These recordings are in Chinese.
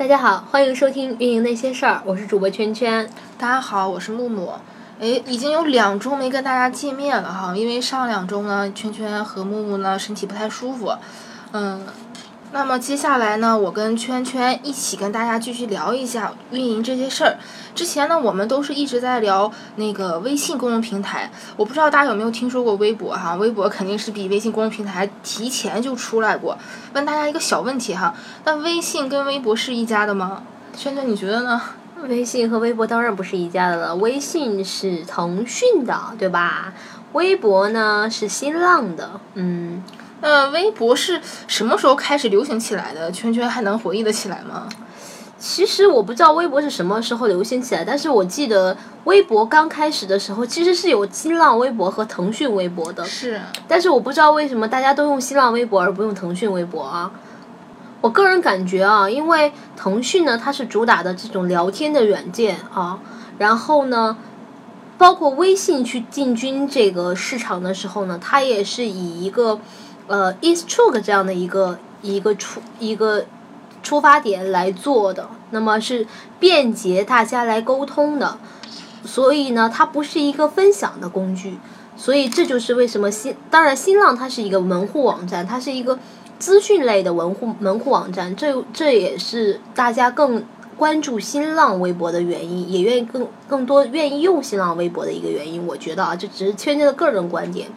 大家好，欢迎收听《运营那些事儿》，我是主播圈圈。大家好，我是木木。哎，已经有两周没跟大家见面了哈，因为上两周呢，圈圈和木木呢身体不太舒服，嗯。那么接下来呢，我跟圈圈一起跟大家继续聊一下运营这些事儿。之前呢，我们都是一直在聊那个微信公众平台，我不知道大家有没有听说过微博哈？微博肯定是比微信公众平台提前就出来过。问大家一个小问题哈，那微信跟微博是一家的吗？圈圈你觉得呢？微信和微博当然不是一家的了，微信是腾讯的，对吧？微博呢是新浪的，嗯。呃，微博是什么时候开始流行起来的？圈圈还能回忆得起来吗？其实我不知道微博是什么时候流行起来，但是我记得微博刚开始的时候其实是有新浪微博和腾讯微博的。是。但是我不知道为什么大家都用新浪微博而不用腾讯微博啊？我个人感觉啊，因为腾讯呢它是主打的这种聊天的软件啊，然后呢，包括微信去进军这个市场的时候呢，它也是以一个。呃，is true 这样的一个一个出一个出发点来做的，那么是便捷大家来沟通的，所以呢，它不是一个分享的工具，所以这就是为什么新当然新浪它是一个门户网站，它是一个资讯类的门户门户网站，这这也是大家更关注新浪微博的原因，也愿意更更多愿意用新浪微博的一个原因，我觉得啊，这只是圈圈的个人观点。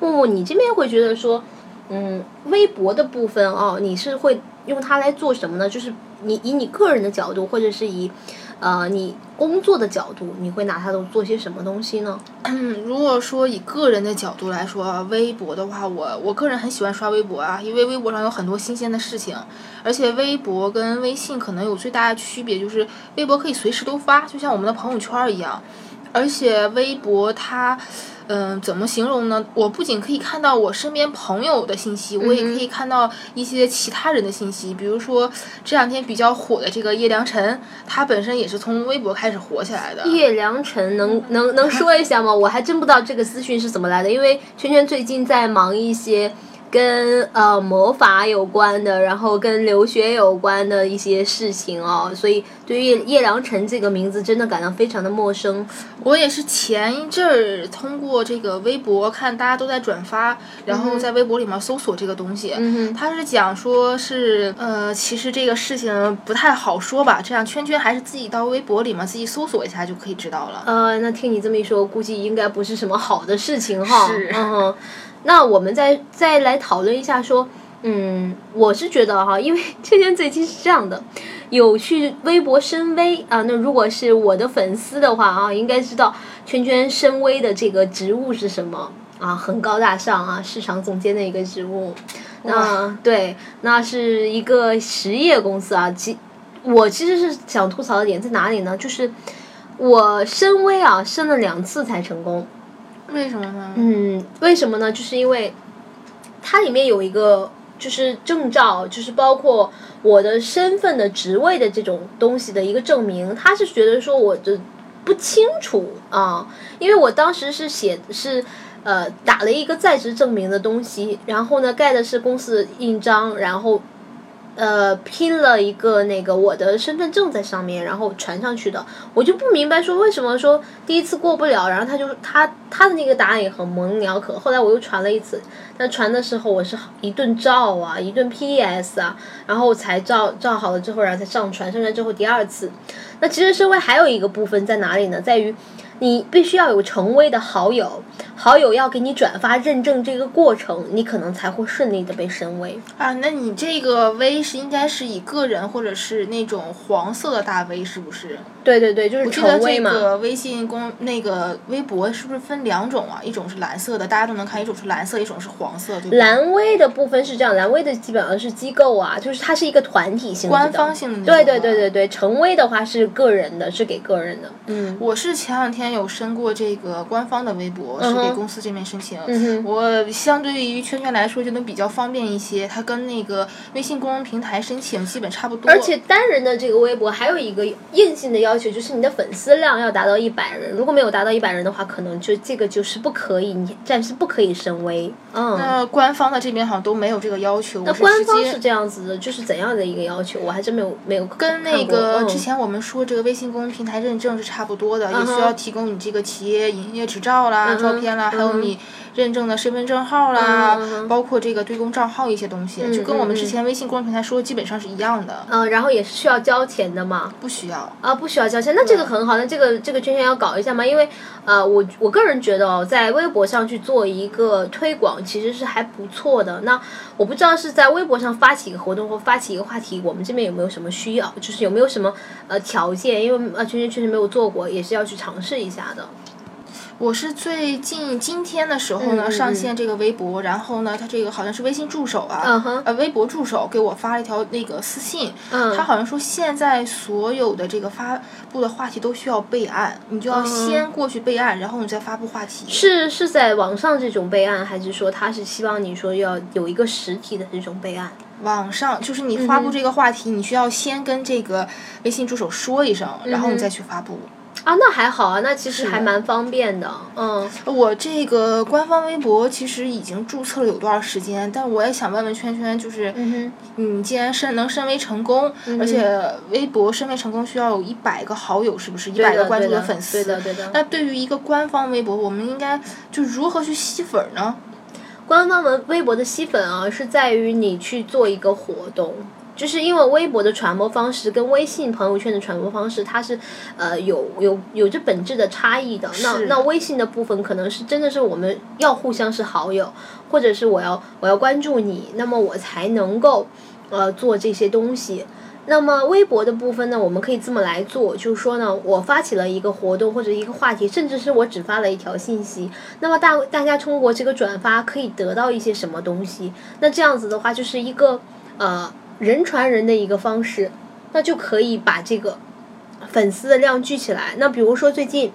木木，你这边会觉得说？嗯，微博的部分哦，你是会用它来做什么呢？就是你以你个人的角度，或者是以呃你工作的角度，你会拿它都做些什么东西呢？如果说以个人的角度来说，微博的话，我我个人很喜欢刷微博啊，因为微博上有很多新鲜的事情，而且微博跟微信可能有最大的区别，就是微博可以随时都发，就像我们的朋友圈一样，而且微博它。嗯，怎么形容呢？我不仅可以看到我身边朋友的信息，我也可以看到一些其他人的信息。比如说这两天比较火的这个叶良辰，他本身也是从微博开始火起来的。叶良辰能能能说一下吗？我还真不知道这个资讯是怎么来的，因为圈圈最近在忙一些。跟呃魔法有关的，然后跟留学有关的一些事情哦，所以对于叶良辰这个名字真的感到非常的陌生。我也是前一阵儿通过这个微博看大家都在转发，然后在微博里面搜索这个东西。嗯他是讲说是呃，其实这个事情不太好说吧，这样圈圈还是自己到微博里面自己搜索一下就可以知道了。呃，那听你这么一说，估计应该不是什么好的事情哈。是。嗯。那我们再再来讨论一下，说，嗯，我是觉得哈，因为圈圈最近是这样的，有去微博深微啊，那如果是我的粉丝的话啊，应该知道圈圈深微的这个职务是什么啊，很高大上啊，市场总监的一个职务。那对，那是一个实业公司啊。其我其实是想吐槽的点在哪里呢？就是我深微啊，申了两次才成功。为什么呢？嗯，为什么呢？就是因为它里面有一个就是证照，就是包括我的身份的职位的这种东西的一个证明。他是觉得说我的不清楚啊，因为我当时是写是呃打了一个在职证明的东西，然后呢盖的是公司的印章，然后。呃，拼了一个那个我的身份证在上面，然后传上去的，我就不明白说为什么说第一次过不了，然后他就他他的那个答案也很模棱两可，后来我又传了一次，但传的时候我是一顿照啊，一顿 PS 啊，然后才照照好了之后，然后才上传，上传之后第二次，那其实社会还有一个部分在哪里呢？在于。你必须要有成微的好友，好友要给你转发认证这个过程，你可能才会顺利的被升微。啊，那你这个微是应该是以个人或者是那种黄色的大 V 是不是？对对对，就是成微嘛。这个微信公那个微博是不是分两种啊？一种是蓝色的，大家都能看；一种是蓝色，一种是黄色。蓝微的部分是这样，蓝微的基本上是机构啊，就是它是一个团体性的。官方性的。对对对对对，成微的话是个人的，是给个人的。嗯，我是前两天。前有申过这个官方的微博，是给公司这边申请。嗯我相对于圈圈来说，就能比较方便一些。它跟那个微信公众平台申请基本差不多。而且单人的这个微博还有一个硬性的要求，就是你的粉丝量要达到一百人。如果没有达到一百人的话，可能就这个就是不可以，你暂时不可以升微。嗯。那官方的这边好像都没有这个要求。那官方是这样子的，就是怎样的一个要求？我还真没有没有跟那个之前我们说这个微信公众平台认证是差不多的，也需要提供你这个企业营业执照啦、照片啦，还有你认证的身份证号啦，包括这个对公账号一些东西，就跟我们之前微信公众平台说的基本上是一样的。嗯，然后也是需要交钱的嘛？不需要啊，不需要交钱。那这个很好，那这个这个圈圈要搞一下吗？因为呃，我我个人觉得哦，在微博上去做一个推广，其实是还不错的。那我不知道是在微博上发起一个活动或发起一个话题，我们这边有没有什么需要？就是有没有什么呃条件？因为呃圈圈确实没有做过，也是要去尝试一下的。我是最近今天的时候呢上线这个微博，然后呢，他这个好像是微信助手啊，呃，微博助手给我发了一条那个私信，他好像说现在所有的这个发布的话题都需要备案，你就要先过去备案，然后你再发布话题。是是在网上这种备案，还是说他是希望你说要有一个实体的这种备案？网上就是你发布这个话题，你需要先跟这个微信助手说一声，然后你再去发布。啊，那还好啊，那其实还蛮方便的。嗯，我这个官方微博其实已经注册了有多少时间？但我也想问问圈圈，就是，你既然申能申为成功，而且微博申为成功需要有一百个好友，是不是？一百个关注的粉丝。对的，对的。那对于一个官方微博，我们应该就如何去吸粉呢？官方文微博的吸粉啊，是在于你去做一个活动。就是因为微博的传播方式跟微信朋友圈的传播方式，它是呃有有有着本质的差异的。那那微信的部分可能是真的是我们要互相是好友，或者是我要我要关注你，那么我才能够呃做这些东西。那么微博的部分呢，我们可以这么来做，就是说呢，我发起了一个活动或者一个话题，甚至是我只发了一条信息，那么大大家通过这个转发可以得到一些什么东西？那这样子的话，就是一个呃。人传人的一个方式，那就可以把这个粉丝的量聚起来。那比如说最近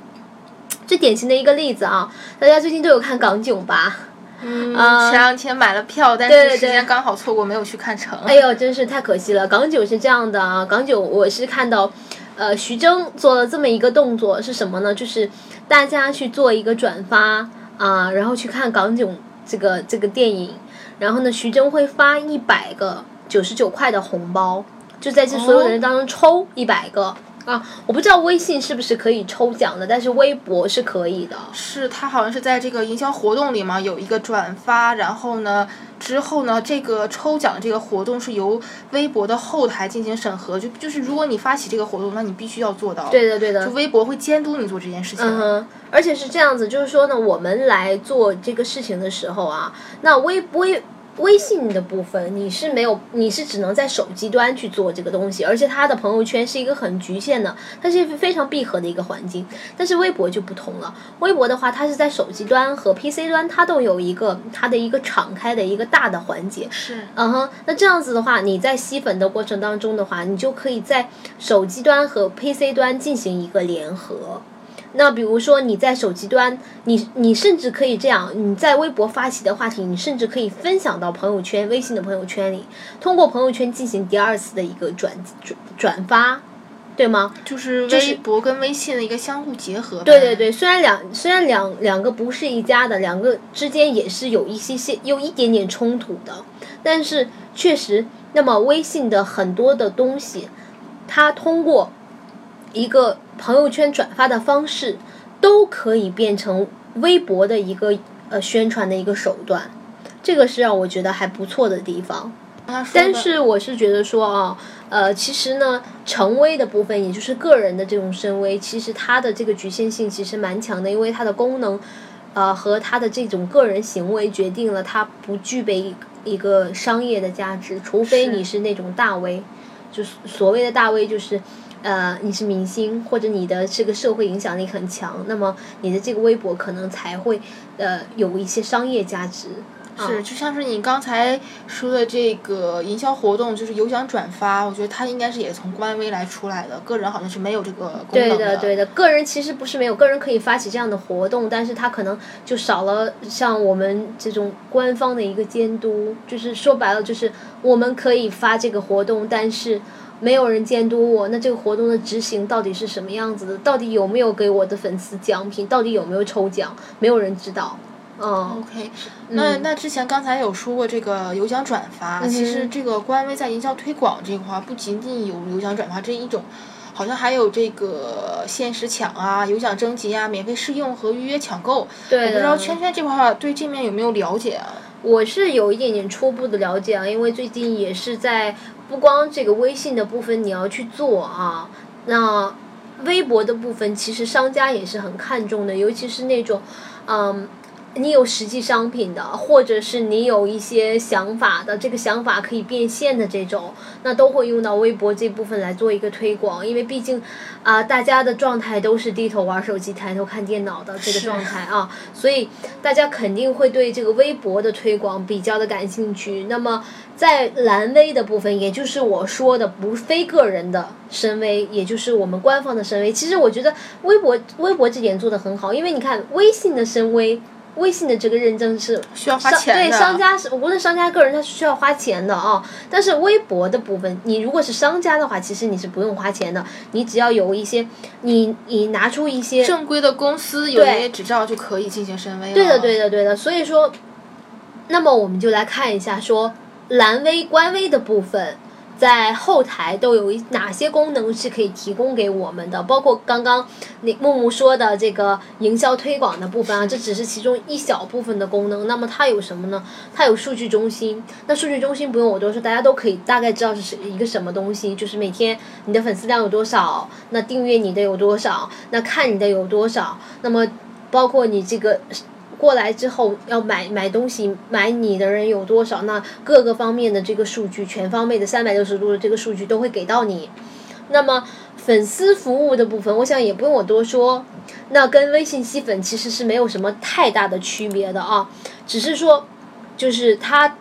最典型的一个例子啊，大家最近都有看港囧吧？嗯，前两天买了票，但是时间刚好错过，没有去看成。哎呦，真是太可惜了！港囧是这样的啊，港囧我是看到，呃，徐峥做了这么一个动作是什么呢？就是大家去做一个转发啊，然后去看港囧这个这个电影，然后呢，徐峥会发一百个。九十九块的红包，就在这所有的人当中抽一百个啊！我不知道微信是不是可以抽奖的，但是微博是可以的。是，它好像是在这个营销活动里嘛，有一个转发，然后呢，之后呢，这个抽奖这个活动是由微博的后台进行审核，就就是如果你发起这个活动，那你必须要做到。对的，对的。就微博会监督你做这件事情。嗯哼，而且是这样子，就是说呢，我们来做这个事情的时候啊，那微微。微信的部分你是没有，你是只能在手机端去做这个东西，而且它的朋友圈是一个很局限的，它是非常闭合的一个环境。但是微博就不同了，微博的话，它是在手机端和 PC 端，它都有一个它的一个敞开的一个大的环节。是，嗯哼，那这样子的话，你在吸粉的过程当中的话，你就可以在手机端和 PC 端进行一个联合。那比如说你在手机端，你你甚至可以这样，你在微博发起的话题，你甚至可以分享到朋友圈、微信的朋友圈里，通过朋友圈进行第二次的一个转转转发，对吗？就是微博跟微信的一个相互结合。对对对，虽然两虽然两两个不是一家的，两个之间也是有一些些有一点点冲突的，但是确实，那么微信的很多的东西，它通过一个。朋友圈转发的方式都可以变成微博的一个呃宣传的一个手段，这个是让我觉得还不错的地方。但是我是觉得说啊，呃，其实呢，成微的部分，也就是个人的这种深微，其实它的这个局限性其实蛮强的，因为它的功能，呃，和它的这种个人行为决定了它不具备一个商业的价值，除非你是那种大 V，就是所谓的大 V 就是。呃，你是明星，或者你的这个社会影响力很强，那么你的这个微博可能才会呃有一些商业价值。是，就像是你刚才说的这个营销活动，就是有奖转发，我觉得它应该是也从官微来出来的，个人好像是没有这个功能对的，对的，个人其实不是没有，个人可以发起这样的活动，但是他可能就少了像我们这种官方的一个监督，就是说白了，就是我们可以发这个活动，但是没有人监督我，那这个活动的执行到底是什么样子的？到底有没有给我的粉丝奖品？到底有没有抽奖？没有人知道。嗯，OK，那那之前刚才有说过这个有奖转发，其实这个官微在营销推广这块儿不仅仅有有奖转发这一种，好像还有这个限时抢啊、有奖征集啊、免费试用和预约抢购。对我不知道圈圈这块儿对这面有没有了解啊？我是有一点点初步的了解啊，因为最近也是在不光这个微信的部分你要去做啊，那微博的部分其实商家也是很看重的，尤其是那种嗯。你有实际商品的，或者是你有一些想法的，这个想法可以变现的这种，那都会用到微博这部分来做一个推广。因为毕竟，啊，大家的状态都是低头玩手机、抬头看电脑的这个状态啊，所以大家肯定会对这个微博的推广比较的感兴趣。那么，在蓝微的部分，也就是我说的不非个人的深微，也就是我们官方的深微，其实我觉得微博微博这点做的很好，因为你看微信的深微。微信的这个认证是需要花钱的，对商家是无论商家个人他是需要花钱的啊。但是微博的部分，你如果是商家的话，其实你是不用花钱的，你只要有一些，你你拿出一些正规的公司有营业执照就可以进行申微了。对的，对的，对的。所以说，那么我们就来看一下说蓝微官微的部分。在后台都有哪些功能是可以提供给我们的？包括刚刚那木木说的这个营销推广的部分啊，这只是其中一小部分的功能。那么它有什么呢？它有数据中心。那数据中心不用我多说，大家都可以大概知道是一个什么东西，就是每天你的粉丝量有多少，那订阅你的有多少，那看你的有多少，那么包括你这个。过来之后要买买东西买你的人有多少？那各个方面的这个数据，全方位的三百六十度的这个数据都会给到你。那么粉丝服务的部分，我想也不用我多说，那跟微信吸粉其实是没有什么太大的区别的啊，只是说就是它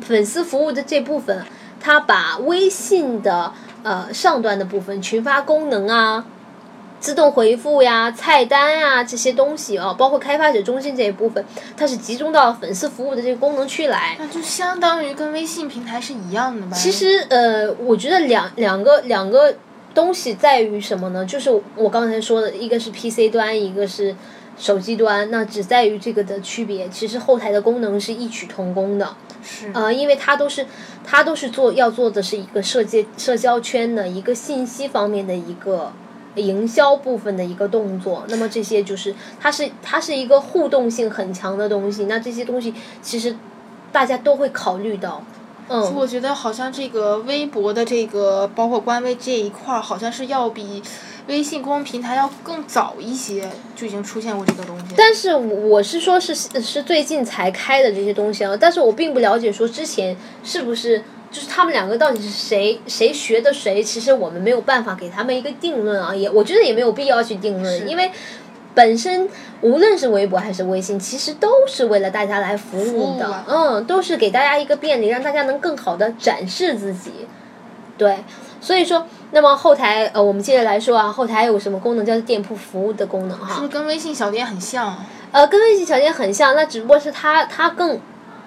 粉丝服务的这部分，它把微信的呃上端的部分群发功能啊。自动回复呀、菜单呀这些东西啊，包括开发者中心这一部分，它是集中到粉丝服务的这个功能区来。那就相当于跟微信平台是一样的吧？其实呃，我觉得两两个两个东西在于什么呢？就是我刚才说的，一个是 PC 端，一个是手机端，那只在于这个的区别。其实后台的功能是异曲同工的。是。呃，因为它都是它都是做要做的是一个社交社交圈的一个信息方面的一个。营销部分的一个动作，那么这些就是它是它是一个互动性很强的东西，那这些东西其实大家都会考虑到。嗯，我觉得好像这个微博的这个包括官微这一块儿，好像是要比微信公众平台要更早一些就已经出现过这个东西。但是我是说是是最近才开的这些东西啊，但是我并不了解说之前是不是。就是他们两个到底是谁谁学的谁？其实我们没有办法给他们一个定论啊，也我觉得也没有必要去定论，因为本身无论是微博还是微信，其实都是为了大家来服务的，嗯，都是给大家一个便利，让大家能更好的展示自己。对，所以说，那么后台呃，我们接着来说啊，后台有什么功能叫做店铺服务的功能哈？是不是跟微信小店很像？呃，跟微信小店很像，那只不过是它它更，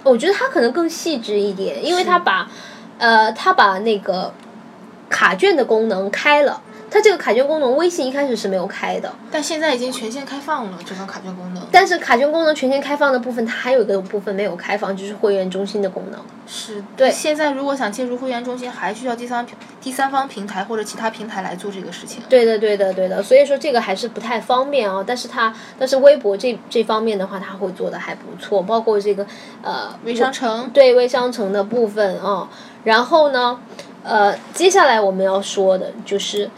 我觉得它可能更细致一点，因为它把。呃，他把那个卡券的功能开了。它这个卡券功能，微信一开始是没有开的，但现在已经全线开放了这个卡券功能。但是卡券功能全线开放的部分，它还有一个部分没有开放，就是会员中心的功能。是对。现在如果想进入会员中心，还需要第三第三方平台或者其他平台来做这个事情。对的，对的，对的。所以说这个还是不太方便啊。但是它，但是微博这这方面的话，它会做的还不错，包括这个呃微商城。对微商城的部分啊。然后呢，呃，接下来我们要说的就是。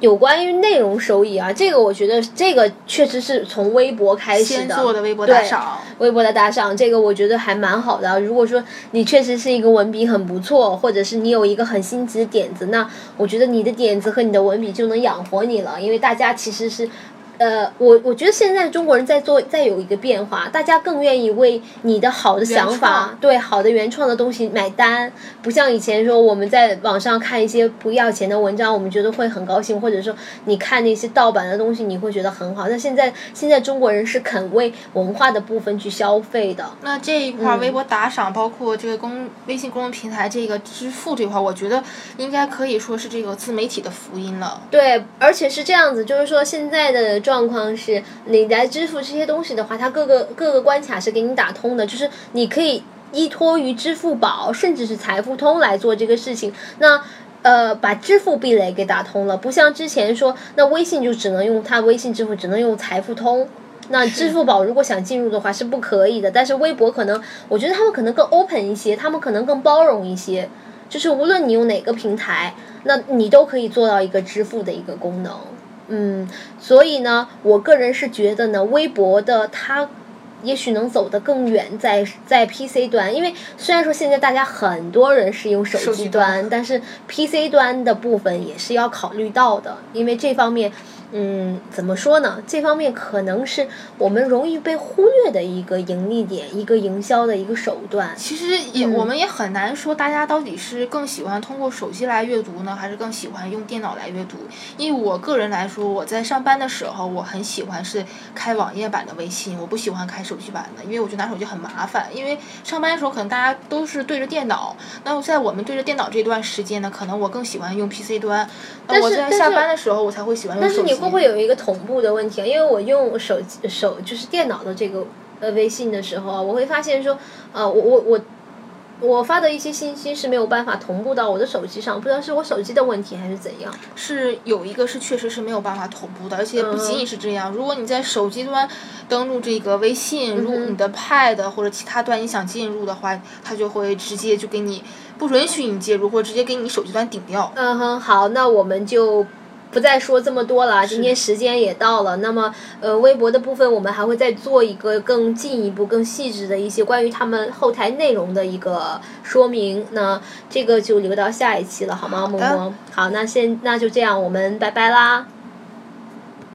有关于内容收益啊，这个我觉得这个确实是从微博开始的，的微博打赏，微博的打赏，这个我觉得还蛮好的。如果说你确实是一个文笔很不错，或者是你有一个很新奇的点子，那我觉得你的点子和你的文笔就能养活你了，因为大家其实是。呃，我我觉得现在中国人在做，在有一个变化，大家更愿意为你的好的想法，对好的原创的东西买单，不像以前说我们在网上看一些不要钱的文章，我们觉得会很高兴，或者说你看那些盗版的东西，你会觉得很好。那现在现在中国人是肯为文化的部分去消费的。那这一块微博打赏，包括这个公微信公众平台这个支付这块，我觉得应该可以说是这个自媒体的福音了。对，而且是这样子，就是说现在的状况是，你来支付这些东西的话，它各个各个关卡是给你打通的，就是你可以依托于支付宝，甚至是财付通来做这个事情。那呃，把支付壁垒给打通了，不像之前说，那微信就只能用它微信支付，只能用财付通。那支付宝如果想进入的话是不可以的，但是微博可能，我觉得他们可能更 open 一些，他们可能更包容一些，就是无论你用哪个平台，那你都可以做到一个支付的一个功能。嗯，所以呢，我个人是觉得呢，微博的它也许能走得更远，在在 PC 端，因为虽然说现在大家很多人是用手机端，但是 PC 端的部分也是要考虑到的，因为这方面。嗯，怎么说呢？这方面可能是我们容易被忽略的一个盈利点，一个营销的一个手段。其实也，我们也很难说，大家到底是更喜欢通过手机来阅读呢，还是更喜欢用电脑来阅读？因为我个人来说，我在上班的时候，我很喜欢是开网页版的微信，我不喜欢开手机版的，因为我觉得拿手机很麻烦。因为上班的时候可能大家都是对着电脑，那在我们对着电脑这段时间呢，可能我更喜欢用 PC 端。但是我在下班的时候，我才会喜欢用手机。会不会有一个同步的问题啊？因为我用手机手就是电脑的这个呃微信的时候啊，我会发现说，呃，我我我我发的一些信息是没有办法同步到我的手机上，不知道是我手机的问题还是怎样。是有一个是确实是没有办法同步的，而且不仅仅是这样，如果你在手机端登录这个微信，如果你的 Pad 或者其他端你想进入的话，它就会直接就给你不允许你介入，或者直接给你手机端顶掉。嗯哼，好，那我们就。不再说这么多了，今天时间也到了。那么，呃，微博的部分我们还会再做一个更进一步、更细致的一些关于他们后台内容的一个说明。那这个就留到下一期了，好吗，萌萌？好，那先那就这样，我们拜拜啦。